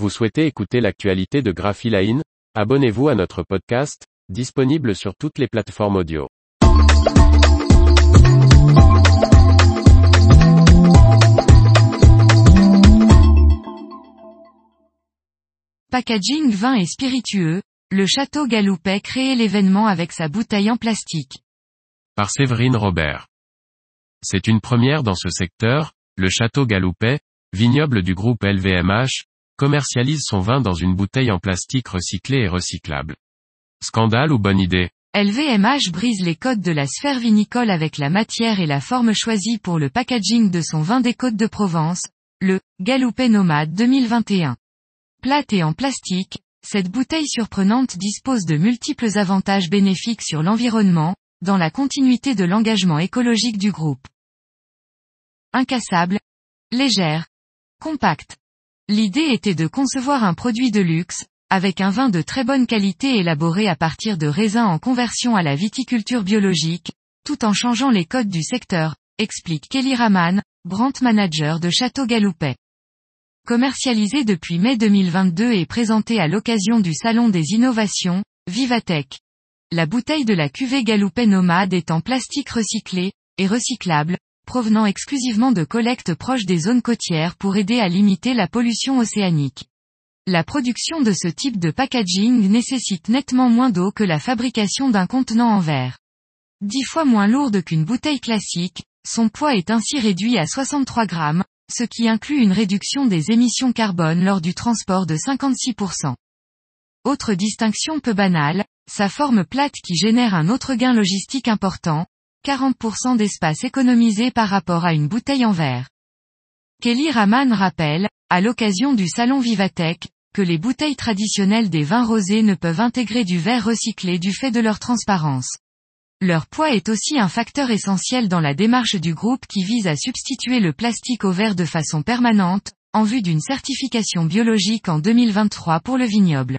Vous souhaitez écouter l'actualité de Graphiline Abonnez-vous à notre podcast, disponible sur toutes les plateformes audio. Packaging vin et spiritueux, le château Galoupet crée l'événement avec sa bouteille en plastique. Par Séverine Robert. C'est une première dans ce secteur, le château Galoupet, vignoble du groupe LVMH, commercialise son vin dans une bouteille en plastique recyclé et recyclable. Scandale ou bonne idée? LVMH brise les codes de la sphère vinicole avec la matière et la forme choisie pour le packaging de son vin des Côtes de Provence, le Galoupet Nomade 2021. Plate et en plastique, cette bouteille surprenante dispose de multiples avantages bénéfiques sur l'environnement, dans la continuité de l'engagement écologique du groupe. Incassable, légère, compacte. L'idée était de concevoir un produit de luxe, avec un vin de très bonne qualité élaboré à partir de raisins en conversion à la viticulture biologique, tout en changeant les codes du secteur, explique Kelly Raman, brand manager de Château Galoupet. Commercialisé depuis mai 2022 et présenté à l'occasion du Salon des Innovations, Vivatech. La bouteille de la cuvée Galoupet Nomade est en plastique recyclé, et recyclable, provenant exclusivement de collectes proches des zones côtières pour aider à limiter la pollution océanique. La production de ce type de packaging nécessite nettement moins d'eau que la fabrication d'un contenant en verre. Dix fois moins lourde qu'une bouteille classique, son poids est ainsi réduit à 63 grammes, ce qui inclut une réduction des émissions carbone lors du transport de 56%. Autre distinction peu banale, sa forme plate qui génère un autre gain logistique important, 40% d'espace économisé par rapport à une bouteille en verre. Kelly Raman rappelle, à l'occasion du salon Vivatech, que les bouteilles traditionnelles des vins rosés ne peuvent intégrer du verre recyclé du fait de leur transparence. Leur poids est aussi un facteur essentiel dans la démarche du groupe qui vise à substituer le plastique au verre de façon permanente, en vue d'une certification biologique en 2023 pour le vignoble.